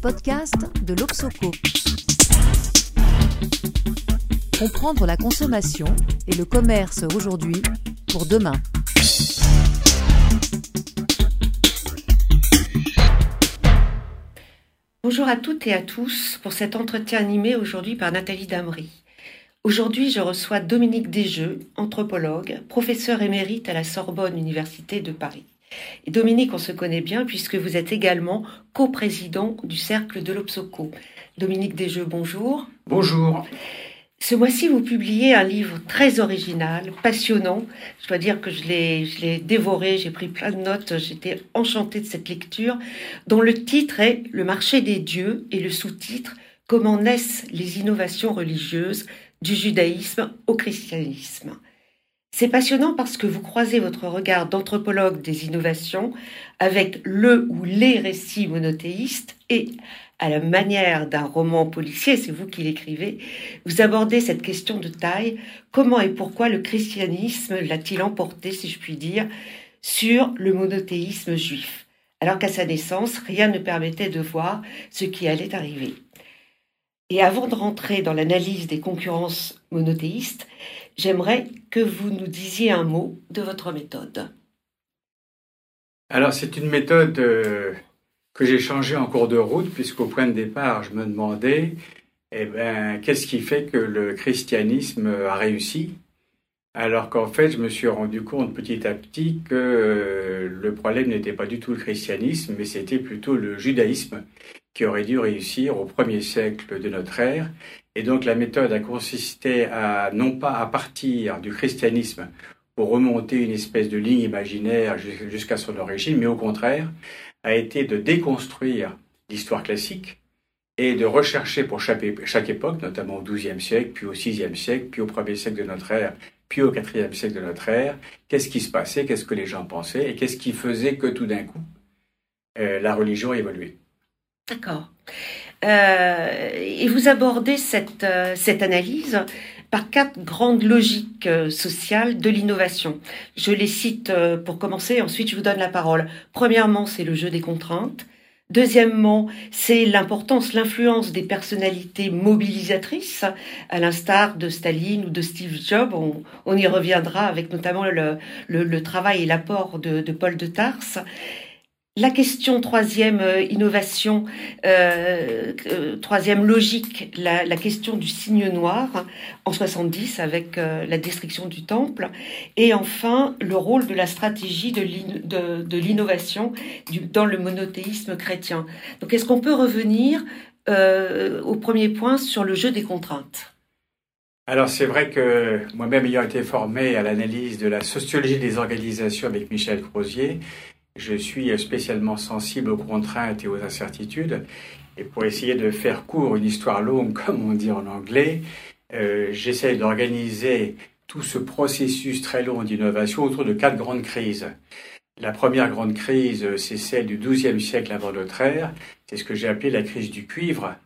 podcasts de l'Obsoco. Comprendre la consommation et le commerce aujourd'hui pour demain. Bonjour à toutes et à tous pour cet entretien animé aujourd'hui par Nathalie Damry. Aujourd'hui, je reçois Dominique Desjeux, anthropologue, professeur émérite à la Sorbonne Université de Paris. Et Dominique, on se connaît bien puisque vous êtes également coprésident du Cercle de l'Obsoco. Dominique Desjeux, bonjour. Bonjour. Ce mois-ci, vous publiez un livre très original, passionnant. Je dois dire que je l'ai, je l'ai dévoré, j'ai pris plein de notes, j'étais enchantée de cette lecture, dont le titre est Le marché des dieux et le sous-titre Comment naissent les innovations religieuses du judaïsme au christianisme. C'est passionnant parce que vous croisez votre regard d'anthropologue des innovations avec le ou les récits monothéistes et, à la manière d'un roman policier, c'est vous qui l'écrivez, vous abordez cette question de taille, comment et pourquoi le christianisme l'a-t-il emporté, si je puis dire, sur le monothéisme juif, alors qu'à sa naissance, rien ne permettait de voir ce qui allait arriver. Et avant de rentrer dans l'analyse des concurrences monothéistes, j'aimerais que vous nous disiez un mot de votre méthode. Alors c'est une méthode euh, que j'ai changée en cours de route, puisqu'au point de départ, je me demandais, eh ben, qu'est-ce qui fait que le christianisme a réussi? Alors qu'en fait, je me suis rendu compte petit à petit que euh, le problème n'était pas du tout le christianisme, mais c'était plutôt le judaïsme qui aurait dû réussir au premier siècle de notre ère. Et donc la méthode a consisté à non pas à partir du christianisme pour remonter une espèce de ligne imaginaire jusqu'à son origine, mais au contraire a été de déconstruire l'histoire classique et de rechercher pour chaque, époque, notamment au XIIe siècle, puis au VIe siècle, puis au premier siècle de notre ère, puis au IVe siècle de notre ère, qu'est-ce qui se passait, qu'est-ce que les gens pensaient, et qu'est-ce qui faisait que tout d'un coup, euh, la religion évoluait. D'accord. Euh, et vous abordez cette, euh, cette analyse par quatre grandes logiques euh, sociales de l'innovation. Je les cite pour commencer, ensuite je vous donne la parole. Premièrement, c'est le jeu des contraintes. Deuxièmement, c'est l'importance, l'influence des personnalités mobilisatrices, à l'instar de Staline ou de Steve Jobs. On, y reviendra avec notamment le, le, travail et l'apport de, de Paul de Tarse. La question troisième euh, innovation, euh, euh, troisième logique, la, question du signe noir en 70 avec la destruction du temple, et enfin le rôle de la stratégie de l'innovation dans le monothéisme chrétien. Donc est-ce qu'on peut revenir au premier point sur le jeu des contraintes? Alors c'est vrai que moi-même ayant été formé à l'analyse de la sociologie des organisations avec Michel Crozier, je suis spécialement sensible aux contraintes et aux incertitudes. Et pour essayer de faire court une histoire longue, comme on dit en anglais, euh, j'essaie d'organiser tout ce processus très long d'innovation autour de quatre grandes crises. La première grande crise, c'est celle du XIIe siècle avant notre ère. C'est ce que j'ai appelé la crise du cuivre,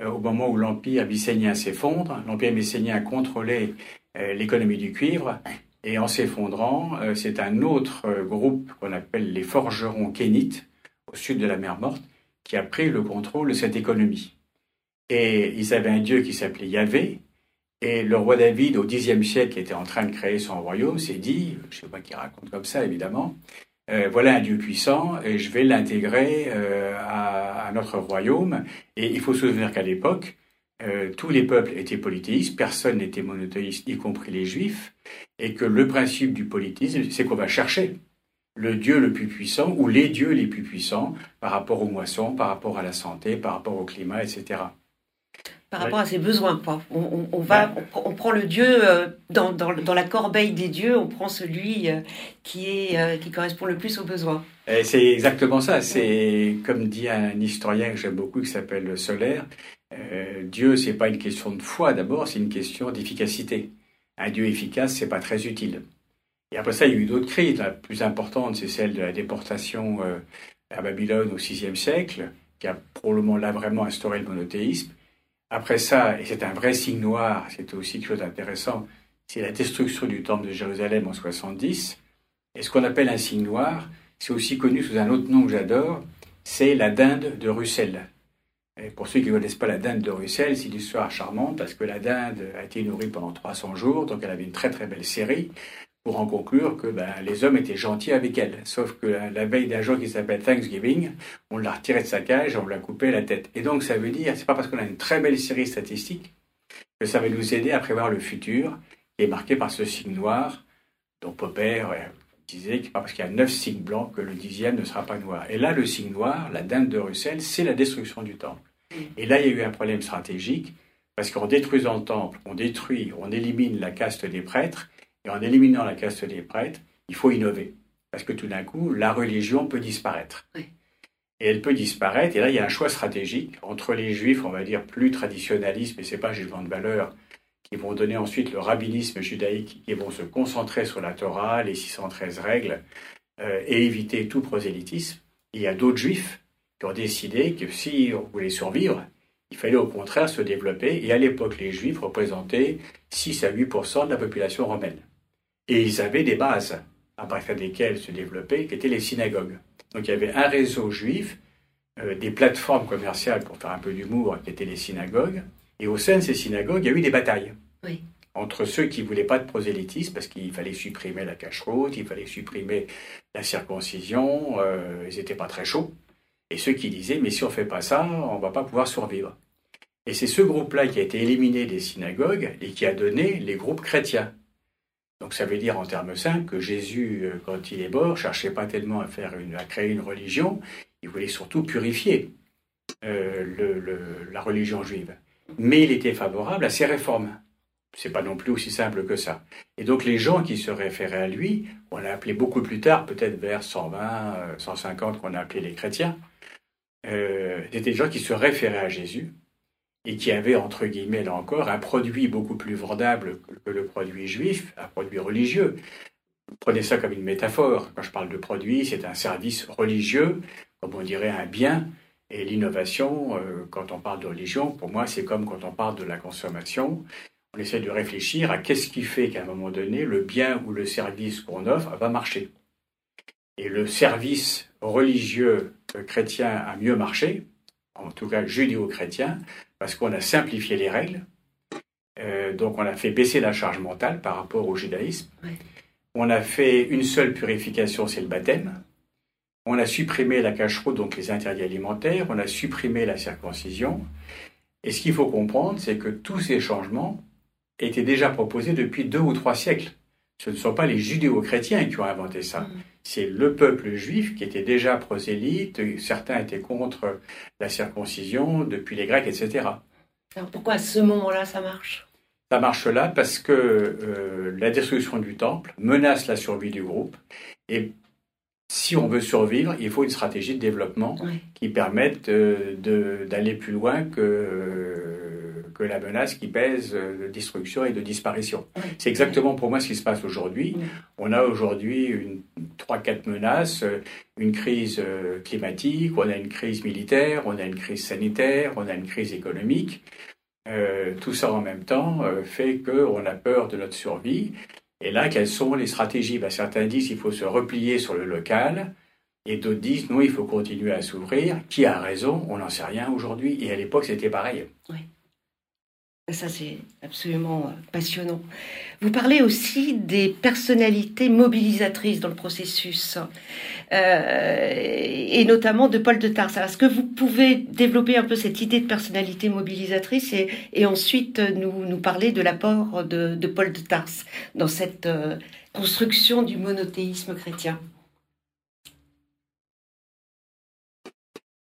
euh, au moment où l'empire mycénien s'effondre. L'empire mycénien contrôlait euh, l'économie du cuivre et en s'effondrant, euh, c'est un autre euh, groupe qu'on appelle les forgerons kénites, au sud de la mer Morte, qui a pris le contrôle de cette économie. Et ils avaient un dieu qui s'appelait Yahvé, et le roi David, au Xe siècle, était en train de créer son royaume, s'est dit, je ne sais pas qui raconte comme ça évidemment, euh, voilà un Dieu puissant et je vais l'intégrer à, à, notre royaume. Et il faut se souvenir qu'à l'époque, euh, tous les peuples étaient polythéistes, personne n'était monothéiste, y compris les juifs, et que le principe du polythéisme, c'est qu'on va chercher le Dieu le plus puissant ou les dieux les plus puissants par rapport aux moissons, par rapport à la santé, par rapport au climat, etc. Par rapport à ses besoins, quoi. On, va, on, prend le Dieu euh, dans, dans, la corbeille des dieux, on prend celui euh, qui, est, qui correspond le plus aux besoins. C'est exactement ça. C'est comme dit un historien que j'aime beaucoup qui s'appelle Solaire. Euh, Dieu, c'est pas une question de foi d'abord, c'est une question d'efficacité. Un Dieu efficace, c'est pas très utile. Et après ça, il y a eu d'autres crises. La plus importante, c'est celle de la déportation euh, à Babylone au VIe siècle, qui a probablement là vraiment instauré le monothéisme. Après ça, et c'est un vrai signe noir, c'est aussi quelque chose d'intéressant, c'est la destruction du temple de Jérusalem en 70. Et ce qu'on appelle un signe noir, c'est aussi connu sous un autre nom que j'adore, c'est la dinde de Russell. Pour ceux qui ne connaissent pas la dinde de Russell, c'est une histoire charmante parce que la dinde a été nourrie pendant 300 jours, donc elle avait une très très belle série, pour en conclure que ben, les hommes étaient gentils avec elle. Sauf que la, veille d'un jour qui s'appelle Thanksgiving, on l'a retirée de sa cage, on l'a coupé la tête. Et donc ça veut dire, c'est pas parce qu'on a une très belle série statistique que ça va nous aider à prévoir le futur, qui est marqué par ce signe noir, dont Popper disait que pas parce qu'il y a neuf signes blancs que le dixième ne sera pas noir. Et là, le signe noir, la dinde de Russell, c'est la destruction du temple. Et là, il y a eu un problème stratégique, parce qu'en détruisant le temple, on détruit, on élimine la caste des prêtres, et en éliminant la caste des prêtres, il faut innover. Parce que tout d'un coup, la religion peut disparaître. Et elle peut disparaître, et là, il y a un choix stratégique entre les juifs, on va dire, plus traditionnalistes, mais ce n'est pas jugement de valeur, qui vont donner ensuite le rabbinisme judaïque, qui vont se concentrer sur la Torah, les 613 règles, euh, et éviter tout prosélytisme. il y a d'autres juifs qui ont décidé que si on voulait survivre, il fallait au contraire se développer. Et à l'époque, les juifs représentaient 6 à 8% de la population romaine. Et ils avaient des bases à partir desquelles se développer, qui étaient les synagogues. Donc il y avait un réseau juif, euh, des plateformes commerciales, pour faire un peu d'humour, qui étaient les synagogues, et au sein de ces synagogues, il y a eu des batailles. Entre ceux qui ne voulaient pas de prosélytisme, parce qu'il fallait supprimer la cache-route, il fallait supprimer la circoncision, euh, ils n'étaient pas très chauds. Et ceux qui disaient, mais si on ne fait pas ça, on ne va pas pouvoir survivre. Et c'est ce groupe-là qui a été éliminé des synagogues et qui a donné les groupes chrétiens. Donc ça veut dire en termes simples que Jésus, euh, quand il est mort, cherchait pas tellement à, faire une, à créer une religion, il voulait surtout purifier euh, la religion juive mais il était favorable à ses réformes. C'est pas non plus aussi simple que ça. Et donc les gens qui se référaient à lui, on l'a appelé beaucoup plus tard, peut-être vers 120, 150 euh, qu'on a appelé les chrétiens, euh, c'était des gens qui se référaient à Jésus et qui avaient, entre guillemets, là encore, un produit beaucoup plus vendable que le produit juif, un produit religieux. Prenez ça comme une métaphore. Quand je parle de produit, c'est un service religieux, comme on dirait un bien et l'innovation, euh, quand on parle de religion, pour moi, c'est comme quand on parle de la consommation. On essaie de réfléchir à qu'est-ce qui fait qu'à un moment donné, le bien ou le service qu'on offre va marcher. Et le service religieux chrétien a mieux marché, en tout cas judéo-chrétien, parce qu'on a simplifié les règles. Euh, donc on a fait baisser la charge mentale par rapport au judaïsme. On a fait une seule purification, c'est le baptême. On a supprimé la cache-route, donc les interdits alimentaires, on a supprimé la circoncision. Et ce qu'il faut comprendre, c'est que tous ces changements étaient déjà proposés depuis deux ou trois siècles. Ce ne sont pas les judéo-chrétiens qui ont inventé ça. Mm. C'est le peuple juif qui était déjà prosélyte. Certains étaient contre la circoncision depuis les Grecs, etc. Alors pourquoi à ce moment-là ça marche? Ça marche là parce que euh, la destruction du temple menace la survie du groupe. Et si on veut survivre, il faut une stratégie de développement qui permette euh, d'aller plus loin que, euh, que la menace qui pèse de destruction et de disparition. C'est exactement pour moi ce qui se passe aujourd'hui. On a aujourd'hui trois, quatre menaces, euh, une crise climatique, on a une crise militaire, on a une crise sanitaire, on a une crise économique. tout ça en même temps fait qu'on a peur de notre survie. Et là, quelles sont les stratégies? Ben, Certains disent qu'il faut se replier sur le local, et d'autres disent non, il faut continuer à s'ouvrir. Qui a raison? On n'en sait rien aujourd'hui, et à l'époque, c'était pareil. Oui. Ça, c'est absolument euh, passionnant. Vous parlez aussi des personnalités mobilisatrices dans le processus, euh, et notamment de Paul de Tarse. Est-ce que vous pouvez développer un peu cette idée de personnalité mobilisatrice et, ensuite nous, nous, parler de l'apport de, Paul de Tarse dans cette euh, construction du monothéisme chrétien?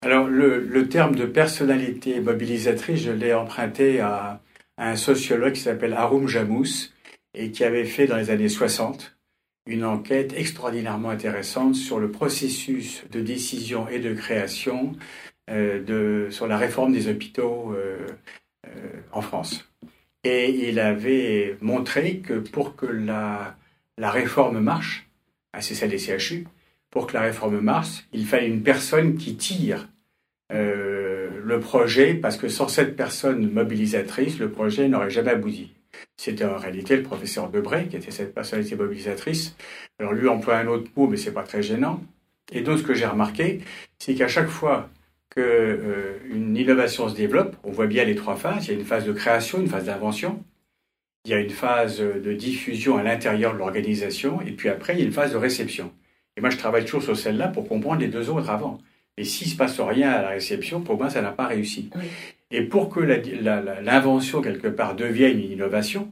Alors, le, terme de personnalité mobilisatrice, je l'ai emprunté à, un sociologue qui s'appelle Haroum Jamous et qui avait fait dans les années 60 une enquête extraordinairement intéressante sur le processus de décision et de création euh, de, sur la réforme des hôpitaux euh, euh, en France. Et il avait montré que pour que la, la réforme marche, c'est celle des CHU, pour que la réforme marche, il fallait une personne qui tire le projet, parce que sans cette personne mobilisatrice, le projet n'aurait jamais abouti. C'était en réalité le professeur Debray qui était cette personnalité mobilisatrice. Alors lui emploie un autre mot, mais c'est pas très gênant. Et donc ce que j'ai remarqué, c'est qu'à chaque fois qu'une euh, innovation se développe, on voit bien les trois phases. Il y a une phase de création, une phase d'invention, il y a une phase de diffusion à l'intérieur de l'organisation, et puis après, il y a une phase de réception. Et moi, je travaille toujours sur celle-là pour comprendre les deux autres avant. Et s'il ne se passe rien à la réception, pour moi, ça n'a pas réussi. Et pour que l'invention, quelque part, devienne une innovation,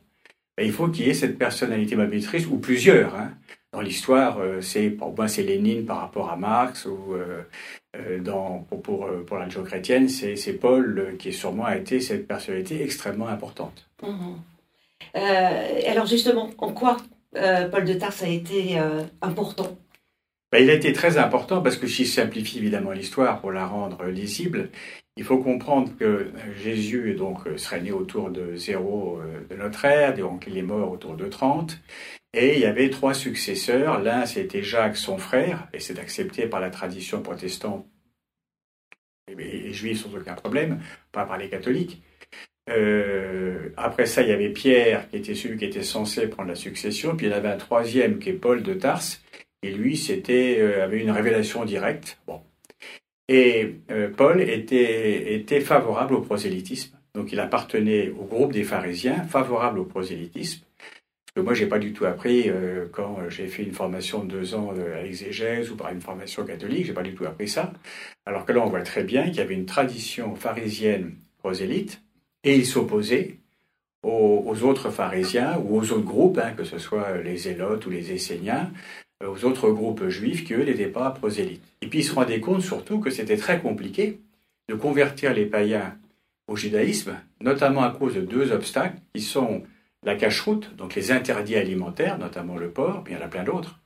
ben, il faut qu'il y ait cette personnalité mobilisatrice, ou plusieurs. Hein. Dans l'histoire, euh, c'est pour moi, c'est Lénine par rapport à Marx, ou euh, euh, dans, pour, pour, pour la religion chrétienne, c'est Paul qui sûrement a été cette personnalité extrêmement importante. Mhm. alors justement, en quoi Paul de Tarse a été important? Ben, il a été très important parce que si simplifie évidemment l'histoire pour la rendre lisible, il faut comprendre que Jésus donc, serait né autour de zéro euh, de notre ère, donc il est mort autour de 30. Et il y avait trois successeurs. L'un, c'était Jacques, son frère, et c'est accepté par la tradition protestante et les juifs sans aucun problème, pas par les catholiques. Euh, après ça, il y avait Pierre, qui était celui qui était censé prendre la succession, puis il y en avait un troisième qui est Paul de Tarse, et lui, c'était euh, avait une révélation directe. Bon. Et euh, Paul était, était favorable au prosélytisme. Donc il appartenait au groupe des pharisiens, favorable au prosélytisme. Que moi, j'ai pas du tout appris, euh, quand j'ai fait une formation de deux ans à l'exégèse ou par une formation catholique, j'ai pas du tout appris ça. Alors que là, on voit très bien qu'il y avait une tradition pharisienne prosélyte, et il s'opposait aux, autres pharisiens ou aux autres groupes, hein, que ce soit les zélotes ou les esséniens, aux autres groupes juifs qui, eux, n'étaient pas prosélytes. Et puis, ils se rendaient compte surtout que c'était très compliqué de convertir les païens au judaïsme, notamment à cause de deux obstacles qui sont la cache-route, donc les interdits alimentaires, notamment le porc, il y en a plein d'autres,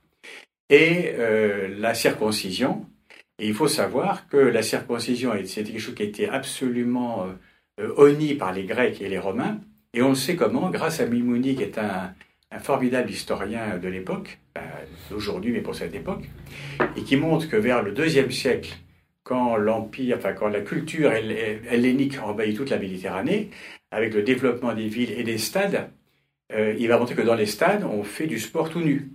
et euh, la circoncision. Et il faut savoir que la circoncision, c'était quelque chose qui était absolument euh, honni par les Grecs et les Romains, et on sait comment, grâce à Mimouni, qui est un, un formidable historien de l'époque, euh, d'aujourd'hui, mais pour cette époque, et qui montre que vers le deuxième siècle, quand l'empire, enfin quand la culture hellénique envahit toute la Méditerranée, avec le développement des villes et des stades, euh, il va montrer que dans les stades, on fait du sport tout nu.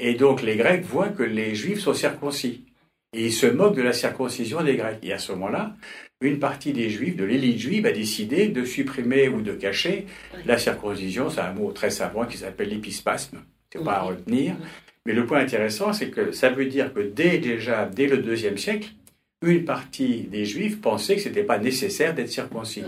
Et donc les Grecs voient que les Juifs sont circoncis. Et ils se moquent de la circoncision des Grecs. Et à ce moment-là, une partie des juifs, de l'élite juive, a décidé de supprimer ou de cacher la circoncision. C'est un mot très savant qui s'appelle l'épispasme. C'est pas à retenir. Mais le point intéressant, c'est que ça veut dire que dès déjà, dès le deuxième siècle, une partie des juifs pensait que ce n'était pas nécessaire d'être circoncis.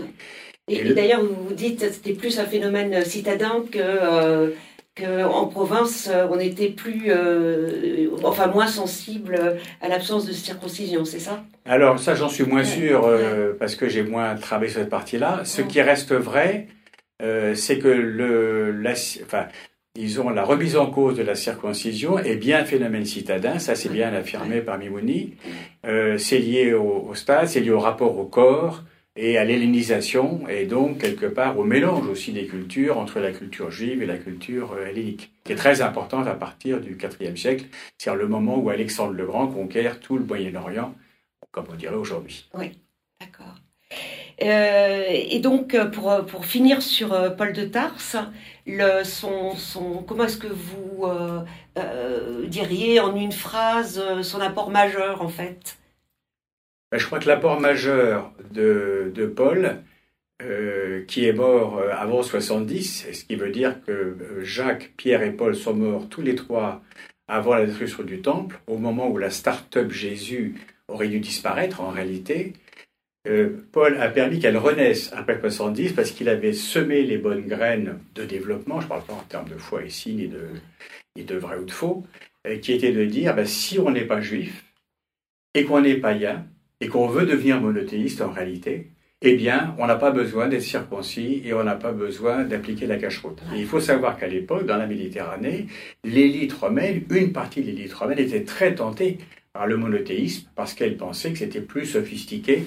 Et, d'ailleurs, vous vous dites que c'était plus un phénomène citadin que euh, qu'en province, euh, on était plus, euh, enfin moins sensible à l'absence de circoncision, c'est ça? Alors ça, j'en suis moins sûr euh, parce que j'ai moins travaillé sur cette partie-là. Ce qui reste vrai, c'est que le, la, enfin, disons, la remise en cause de la circoncision est bien un phénomène citadin, ça c'est bien affirmé par Mimouni. c'est lié au, au stade, c'est lié au rapport au corps, et à l'hellénisation, et donc quelque part au mélange aussi des cultures entre la culture juive et la culture euh, hellénique, qui est très importante à partir du IVe siècle, c'est-à-dire le moment où Alexandre le Grand conquiert tout le Moyen-Orient, comme on dirait aujourd'hui. Oui, d'accord. Euh, et donc, pour, pour finir sur euh, Paul de Tarse, le, son, comment est-ce que vous diriez en une phrase son apport majeur en fait? Je crois que l'apport majeur de, de Paul, euh, qui est mort euh, avant 70, ce qui veut dire que euh, Jacques, Pierre et Paul sont morts tous les trois avant la destruction du temple, au moment où la start-up Jésus aurait dû disparaître en réalité. Paul a permis qu'elle renaisse après 70 parce qu'il avait semé les bonnes graines de développement, je ne parle pas en termes de foi ici, ni de, ni de vrai ou de faux, qui était de dire ben, si on n'est pas juif et qu'on est païen, et qu'on veut devenir monothéiste en réalité, eh bien, on n'a pas besoin d'être circoncis et on n'a pas besoin d'appliquer la cache-route. il faut savoir qu'à l'époque, dans la Méditerranée, l'élite romaine, une partie de l'élite romaine était très tentée par le monothéisme parce qu'elle pensait que c'était plus sophistiqué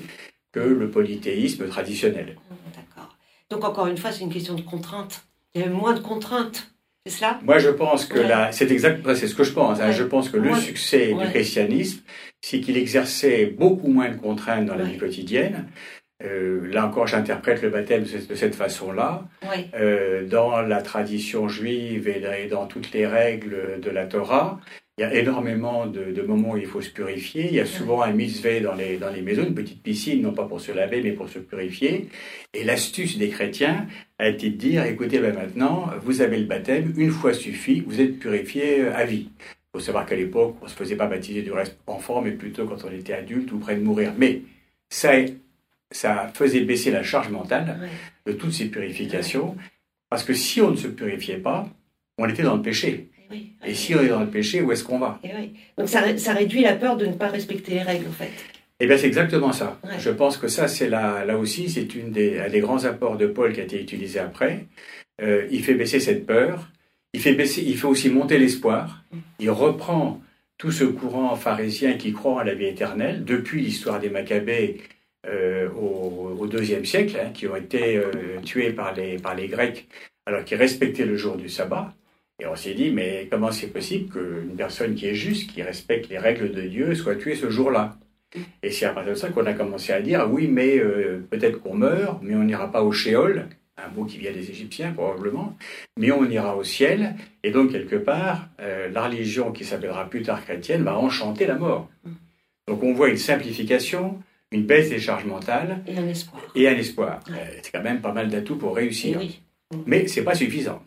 que le polythéisme traditionnel. D'accord. Donc encore une fois, c'est une question de contrainte. Il y a moins de contraintes. C'est cela? Moi, je pense que là, c'est exact, c'est ce que je pense. Hein. Je pense que le succès du christianisme, c'est qu'il exerçait beaucoup moins de contraintes dans la vie quotidienne. Euh, là encore, j'interprète le baptême de cette façon-là. Euh, dans la tradition juive et dans toutes les règles de la Torah, Il y a énormément de, moments où il faut se purifier. Il y a souvent un mitzvah dans les, dans les maisons, une petite piscine, non pas pour se laver, mais pour se purifier. Et l'astuce des chrétiens a été de dire, écoutez, ben maintenant, vous avez le baptême, une fois suffit, vous êtes purifié à vie. Il faut savoir qu'à l'époque, on ne se faisait pas baptiser du reste enfant, mais plutôt quand on était adulte ou près de mourir. Mais ça, ça faisait baisser la charge mentale de toutes ces purifications, parce que si on ne se purifiait pas, on était dans le péché. Et si on est dans le péché, où est-ce qu'on va? Donc ça, ça, réduit la peur de ne pas respecter les règles, en fait. Eh bien, c'est exactement ça. Je pense que ça, c'est là, là aussi, c'est une des, un des grands apports de Paul qui a été utilisé après. Euh, il fait baisser cette peur. Il fait baisser, il fait aussi monter l'espoir. Mm. Il reprend tout ce courant pharisien qui croit à la vie éternelle depuis l'histoire des Maccabées euh, au, deuxième siècle, hein, qui ont été euh, tués par les, par les Grecs alors qu'ils respectaient le jour du sabbat. Et on s'est dit, mais comment c'est possible qu'une personne qui est juste, qui respecte les règles de Dieu, soit tuée ce jour-là? Et c'est à partir de ça qu'on a commencé à dire, oui, mais euh, peut-être qu'on meurt, mais on n'ira pas au Sheol, un mot qui vient des Égyptiens probablement, mais on ira au ciel. Et donc, quelque part, euh, la religion qui s'appellera plus tard chrétienne va enchanter la mort. Donc, on voit une simplification, une baisse des charges mentales et un espoir. Et un espoir. Euh, c'est quand même pas mal d'atouts pour réussir. Mais c'est pas suffisant.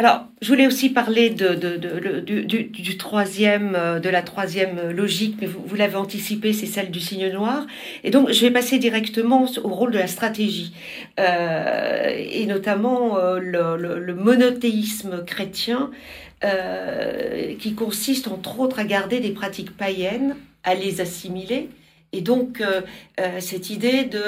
Alors, je voulais aussi parler de, du, troisième, euh, de la troisième logique, mais vous, l'avez anticipé, c'est celle du signe noir. Et donc, je vais passer directement au rôle de la stratégie, euh, et notamment euh, le, monothéisme chrétien, qui consiste entre autres à garder des pratiques païennes, à les assimiler, et donc, cette idée de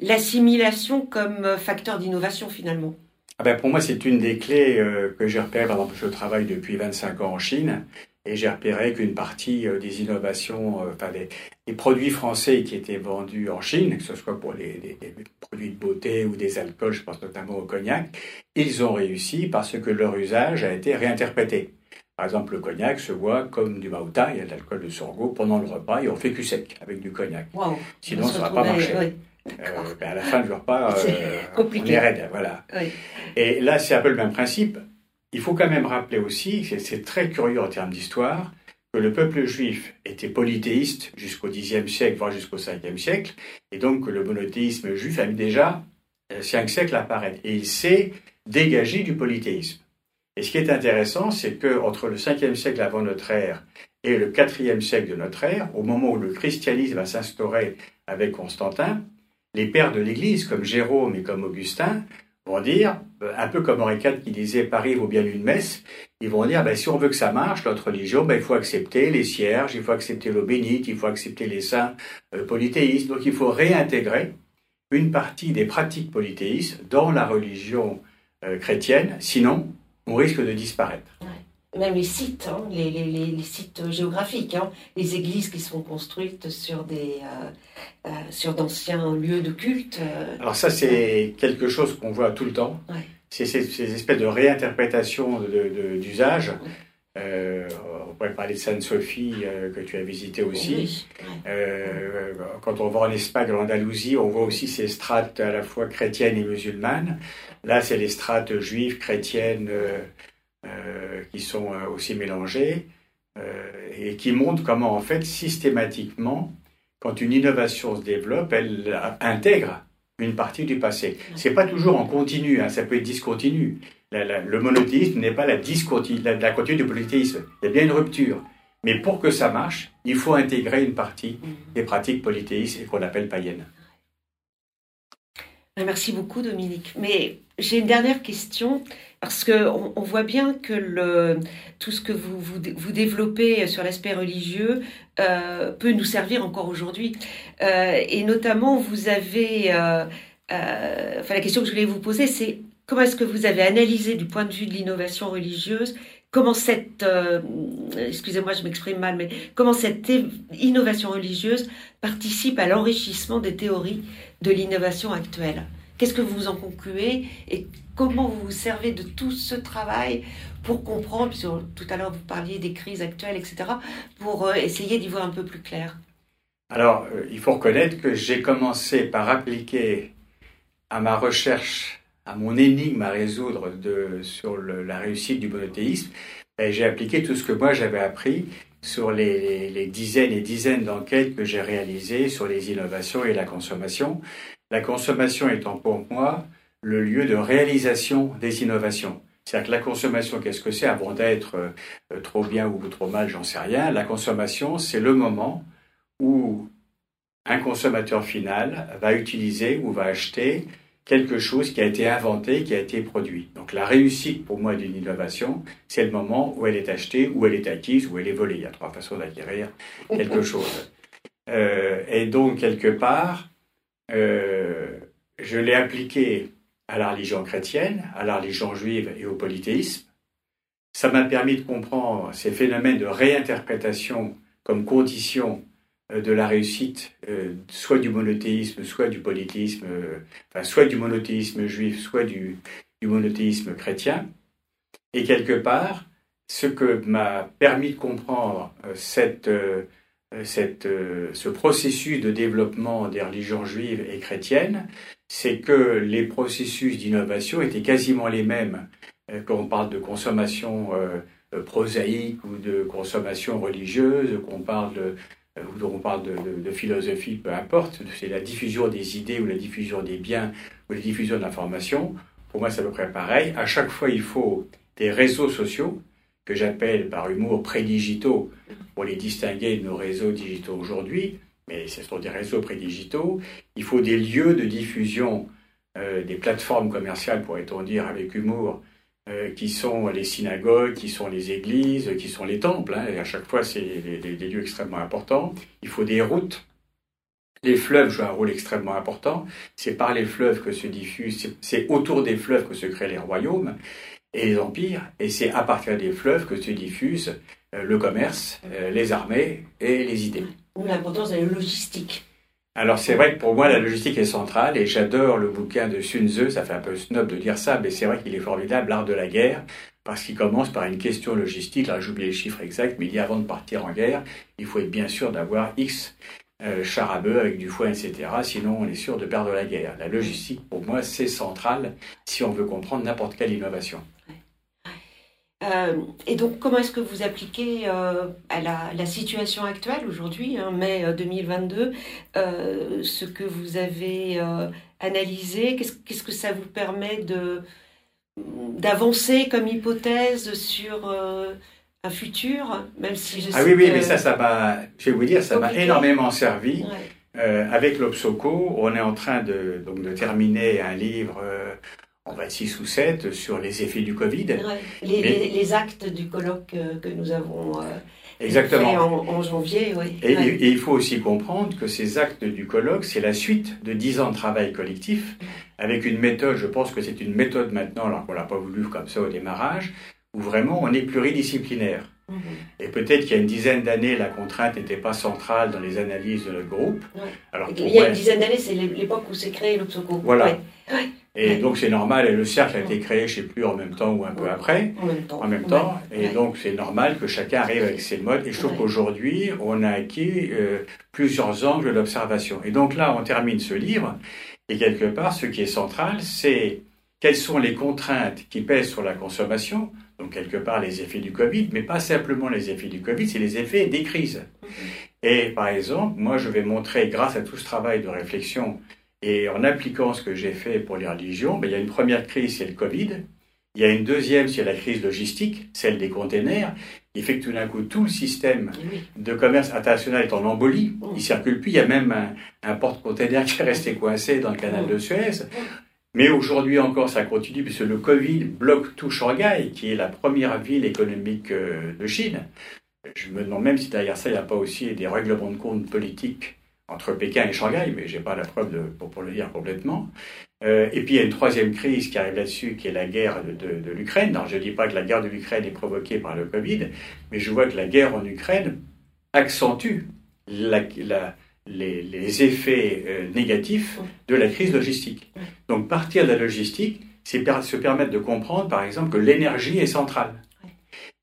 l'assimilation comme facteur d'innovation finalement. Ah ben pour moi, c'est une des clés euh, que j'ai repérées. Par exemple, je travaille depuis 25 ans en Chine et j'ai repéré qu'une partie euh, des innovations, euh, enfin des, produits français qui étaient vendus en Chine, que ce soit pour les, produits de beauté ou des alcools, je pense notamment au cognac, ils ont réussi parce que leur usage a été réinterprété. Par exemple, le cognac se voit comme du maouta, il y a de l'alcool de sorgho pendant le repas et on fait cul sec avec du cognac. Sinon, ça ne va pas marcher. Euh, ben, à la fin du repas, euh, on est raide. Voilà. Et là, c'est un peu le même principe. Il faut quand même rappeler aussi, c'est très curieux en termes d'histoire, que le peuple juif était polythéiste jusqu'au Xe siècle, voire jusqu'au Ve siècle, et donc que le monothéisme juif a mis déjà euh, cinq siècles à apparaître. Et il s'est dégagé du polythéisme. Et ce qui est intéressant, c'est que entre le 5e siècle avant notre ère et le 4e siècle de notre ère, au moment où le christianisme va s'instaurer avec Constantin, les pères de l'Église, comme Jérôme et comme Augustin, vont dire, euh, un peu comme Henri IV qui disait Paris vaut bien une messe, ils vont dire, ben, si on veut que ça marche, notre religion, ben, il faut accepter les cierges, il faut accepter l'eau bénite, il faut accepter les saints euh, polythéistes. Donc il faut réintégrer une partie des pratiques polythéistes dans la religion euh, chrétienne, sinon on risque de disparaître même les sites, hein, les, les, les, sites géographiques, hein, les églises qui sont construites sur des euh, euh, sur d'anciens lieux de culte. Euh. Alors ça, c'est quelque chose qu'on voit tout le temps. C'est ces, espèces de réinterprétations d'usage. on pourrait parler de Sainte-Sophie que tu as visité aussi. quand on va en Espagne, en Andalousie, on voit aussi ces strates à la fois chrétiennes et musulmanes. Là, c'est les strates juives, chrétiennes, qui sont euh, aussi mélangés euh, et qui montrent comment en fait systématiquement, quand une innovation se développe, elle intègre une partie du passé. C'est pas toujours en continu, hein, ça peut être discontinu. le monothéisme n'est pas la, la, la continue du polythéisme. Il y a bien une rupture. Mais pour que ça marche, il faut intégrer une partie des pratiques polythéistes et qu'on appelle païennes. Merci beaucoup, Dominique. Mais j'ai une dernière question. Parce qu'on on voit bien que tout ce que vous, vous, développez sur l'aspect religieux euh, peut nous servir encore aujourd'hui. Euh, et notamment, vous avez... Euh, enfin, la question que je voulais vous poser, c'est comment est-ce que vous avez analysé du point de vue de l'innovation religieuse comment cette, excusez-moi, je m'exprime mal, mais comment cette innovation religieuse participe à l'enrichissement des théories de l'innovation actuelle? Qu'est-ce que vous en concluez et comment vous vous servez de tout ce travail pour comprendre, tout à l'heure vous parliez des crises actuelles, etc., pour euh, essayer d'y voir un peu plus clair? Alors, euh, il faut reconnaître que j'ai commencé par appliquer à ma recherche, à mon énigme à résoudre de, sur la réussite du monothéisme, j'ai appliqué tout ce que moi j'avais appris sur les, dizaines et dizaines d'enquêtes que j'ai réalisées sur les innovations et la consommation. La consommation étant pour moi le lieu de réalisation des innovations. C'est-à-dire que la consommation, qu'est-ce que c'est avant d'être euh, trop bien ou trop mal, j'en sais rien. La consommation, c'est le moment où un consommateur final va utiliser ou va acheter quelque chose qui a été inventé, qui a été produit. Donc la réussite pour moi d'une innovation, c'est le moment où elle est achetée, où elle est acquise, où elle est volée. Il y a trois façons d'acquérir quelque chose. Euh, et donc quelque part, euh, je l'ai appliqué à la religion chrétienne, à la religion juive et au polythéisme. Ça m'a permis de comprendre ces phénomènes de réinterprétation comme condition euh, de la réussite, euh, soit du monothéisme, soit du polythéisme, enfin, soit du monothéisme juif, soit du, monothéisme chrétien. Et quelque part, ce que m'a permis de comprendre cette, cette, ce processus de développement des religions juives et chrétiennes, c'est que les processus d'innovation étaient quasiment les mêmes quand on parle de consommation prosaïque ou de consommation religieuse, qu'on parle de où on parle de, philosophie, peu importe, c'est la diffusion des idées ou la diffusion des biens ou la diffusion de l'information. Pour moi, c'est à peu près pareil. À chaque fois, il faut des réseaux sociaux que j'appelle par humour prédigitaux pour les distinguer de nos réseaux digitaux aujourd'hui, mais ce sont des réseaux prédigitaux. Il faut des lieux de diffusion, euh, des plateformes commerciales, pourrait-on dire avec humour, euh, qui sont les synagogues, qui sont les églises, qui sont les temples. Hein, et à chaque fois, c'est des, lieux extrêmement importants. Il faut des routes. Les fleuves jouent un rôle extrêmement important. C'est par les fleuves que se diffusent, c'est autour des fleuves que se créent les royaumes et les empires, et c'est à partir des fleuves que se diffusent euh, le commerce, euh, les armées et les idées. L'importance de la logistique. Alors c'est vrai que pour moi la logistique est centrale et j'adore le bouquin de Sun Tzu, ça fait un peu snob de dire ça, mais c'est vrai qu'il est formidable, l'art de la guerre, parce qu'il commence par une question logistique, là j'oublie les chiffres exacts, mais il dit avant de partir en guerre, il faut être bien sûr d'avoir X euh, chars à bœuf avec du foin, etc. Sinon on est sûr de perdre la guerre. La logistique pour moi c'est central si on veut comprendre n'importe quelle innovation. Euh, et donc, comment est-ce que vous appliquez euh, à la, situation actuelle aujourd'hui, hein, mai 2022, euh, ce que vous avez analysé? Qu'est-ce que ça vous permet de d'avancer comme hypothèse sur un futur, même si je Ah oui, oui, mais ça, ça m'a, je vais vous dire, ça m'a énormément servi. avec l'Obsoco, on est en train de, donc, de terminer un livre on va être 6 ou 7 sur les effets du Covid. Les, actes du colloque euh, que nous avons euh, Exactement. fait en, janvier. Oui. Et, il faut aussi comprendre que ces actes du colloque, c'est la suite de 10 ans de travail collectif, avec une méthode, je pense que c'est une méthode maintenant, alors qu'on ne l'a pas voulu comme ça au démarrage, où vraiment on est pluridisciplinaire. Mhm. Et peut-être qu'il y a une dizaine d'années, la contrainte n'était pas centrale dans les analyses de notre groupe. Alors, il y a une dizaine d'années, c'est l'époque où s'est créé l'Obsoco. Voilà. Et donc c'est normal, et le cercle a été créé, je ne sais plus, en même temps ou un peu après. En même temps. En même temps. Et donc c'est normal que chacun arrive avec ses modes. Et je trouve qu'aujourd'hui, on a acquis euh, plusieurs angles d'observation. Et donc là, on termine ce livre. Et quelque part, ce qui est central, c'est quelles sont les contraintes qui pèsent sur la consommation. Donc quelque part, les effets du Covid, mais pas simplement les effets du Covid, c'est les effets des crises. Mm-hmm. Et par exemple, moi, je vais montrer, grâce à tout ce travail de réflexion, et en appliquant ce que j'ai fait pour les religions, ben, il y a une première crise, c'est le Covid. Il y a une deuxième, c'est la crise logistique, celle des containers, qui fait que tout d'un coup, tout le système de commerce international est en embolie. Il ne circule plus. Il y a même un, porte-container qui est resté coincé dans le canal de Suez. Mais aujourd'hui encore, ça continue, puisque le Covid bloque tout Shanghai, qui est la première ville économique euh, de Chine. Je me demande même si derrière ça, il n'y a pas aussi des règlements de compte politiques entre Pékin et Shanghai, mais je n'ai pas la preuve pour, le dire complètement. Euh, et puis il y a une troisième crise qui arrive là-dessus, qui est la guerre de, l'Ukraine. Je ne dis pas que la guerre de l'Ukraine est provoquée par le Covid, mais je vois que la guerre en Ukraine accentue les, effets euh, négatifs de la crise logistique. Donc partir de la logistique, c'est se permettre de comprendre, par exemple, que l'énergie est centrale.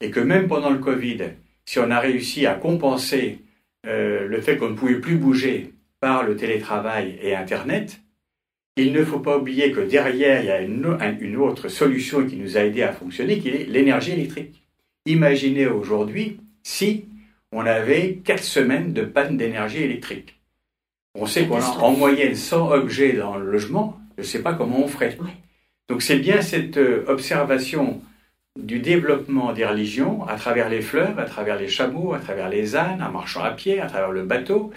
Et que même pendant le Covid, si on a réussi à compenser euh, le fait qu'on ne pouvait plus bouger par le télétravail et Internet, il ne faut pas oublier que derrière, il y a une, autre solution qui nous a aidé à fonctionner, qui est l'énergie électrique. Imaginez aujourd'hui si on avait quatre semaines de panne d'énergie électrique. On sait qu'on a en moyenne 100 objets dans le logement, je ne sais pas comment on ferait. Donc c'est bien cette euh, observation du développement des religions à travers les fleuves, à travers les chameaux, à travers les ânes, en marchant à pied, à travers le bateau,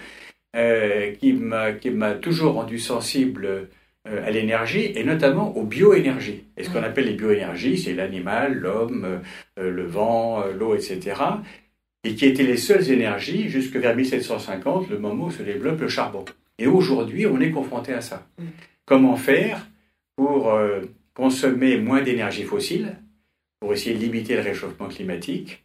euh, qui m'a toujours rendu sensible euh, à l'énergie et notamment aux bioénergies. Et ce qu'on appelle les bioénergies, c'est l'animal, l'homme, le vent, l'eau, etc et qui étaient les seules énergies jusque vers 1750, le moment où se développe le charbon. Et aujourd'hui, on est confronté à ça. Mm. Comment faire pour euh, consommer moins d'énergie fossile, pour essayer de limiter le réchauffement climatique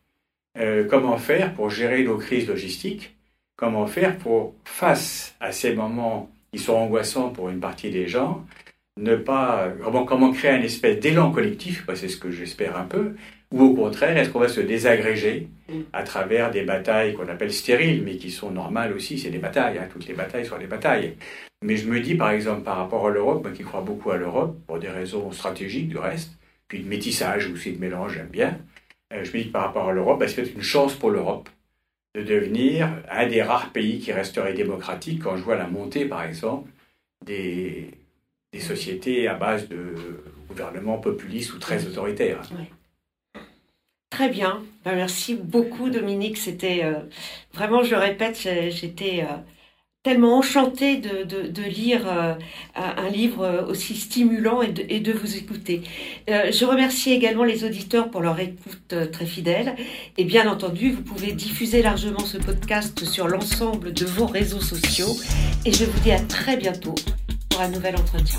euh, Comment faire pour gérer nos crises logistiques Comment faire pour, face à ces moments qui sont angoissants pour une partie des gens, ne pas comment, comment créer un espèce d'élan collectif, c'est ce que j'espère un peu, ou au contraire, est-ce qu'on va se désagréger mm. à travers des batailles qu'on appelle stériles, mais qui sont normales aussi, c'est des batailles, hein. toutes les batailles sont des batailles. Mais je me dis, par exemple, par rapport à l'Europe, moi qui crois beaucoup à l'Europe, pour des raisons stratégiques du reste, puis de métissage aussi, de mélange, j'aime bien, euh, je me dis que par rapport à l'Europe, bah, c'est peut-être une chance pour l'Europe de devenir un des rares pays qui resterait démocratique quand je vois la montée, par exemple, des, des sociétés à base de gouvernements populistes ou très autoritaires. Très bien. Ben, merci beaucoup, Dominique. C'était euh, vraiment, je le répète, j'étais euh, tellement enchantée de, lire euh, un livre aussi stimulant et de, vous écouter. je remercie également les auditeurs pour leur écoute très fidèle. Et bien entendu, vous pouvez diffuser largement ce podcast sur l'ensemble de vos réseaux sociaux. Et je vous dis à très bientôt pour un nouvel entretien.